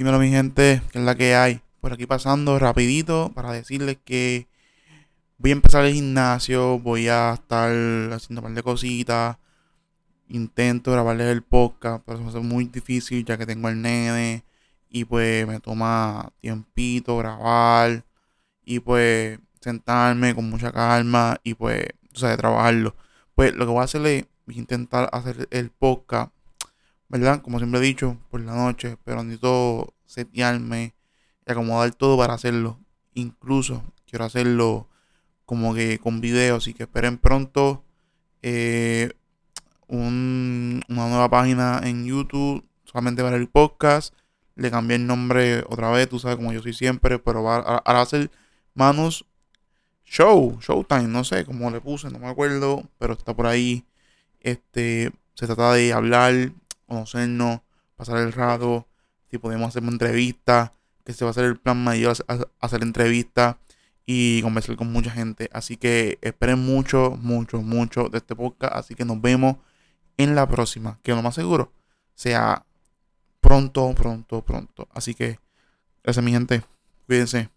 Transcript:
Dímelo mi gente, que es la que hay. Por aquí pasando rapidito para decirles que voy a empezar el gimnasio, voy a estar haciendo un par de cositas. Intento grabarles el podcast, pero eso va a ser muy difícil ya que tengo el nene y pues me toma tiempito grabar y pues sentarme con mucha calma y pues, o sea, trabajarlo. Pues lo que voy a hacer es intentar hacer el podcast ¿verdad? Como siempre he dicho, por la noche, pero necesito setearme y acomodar todo para hacerlo. Incluso quiero hacerlo como que con video, así que esperen pronto eh, una nueva página en YouTube solamente para el podcast. Le cambié el nombre otra vez, tú sabes, como yo soy siempre, pero va, ahora va a ser Manos Show, Showtime, no sé cómo le puse, no me acuerdo, pero está por ahí. Este, se trata de hablar conocernos, pasar el rato, si podemos hacer una entrevista, que se va a hacer el plan mayor, hacer entrevistas y conversar con mucha gente. Así que esperen mucho, mucho, mucho de este podcast. Así que nos vemos en la próxima, que lo más seguro sea pronto, pronto, pronto. Así que, gracias mi gente, cuídense.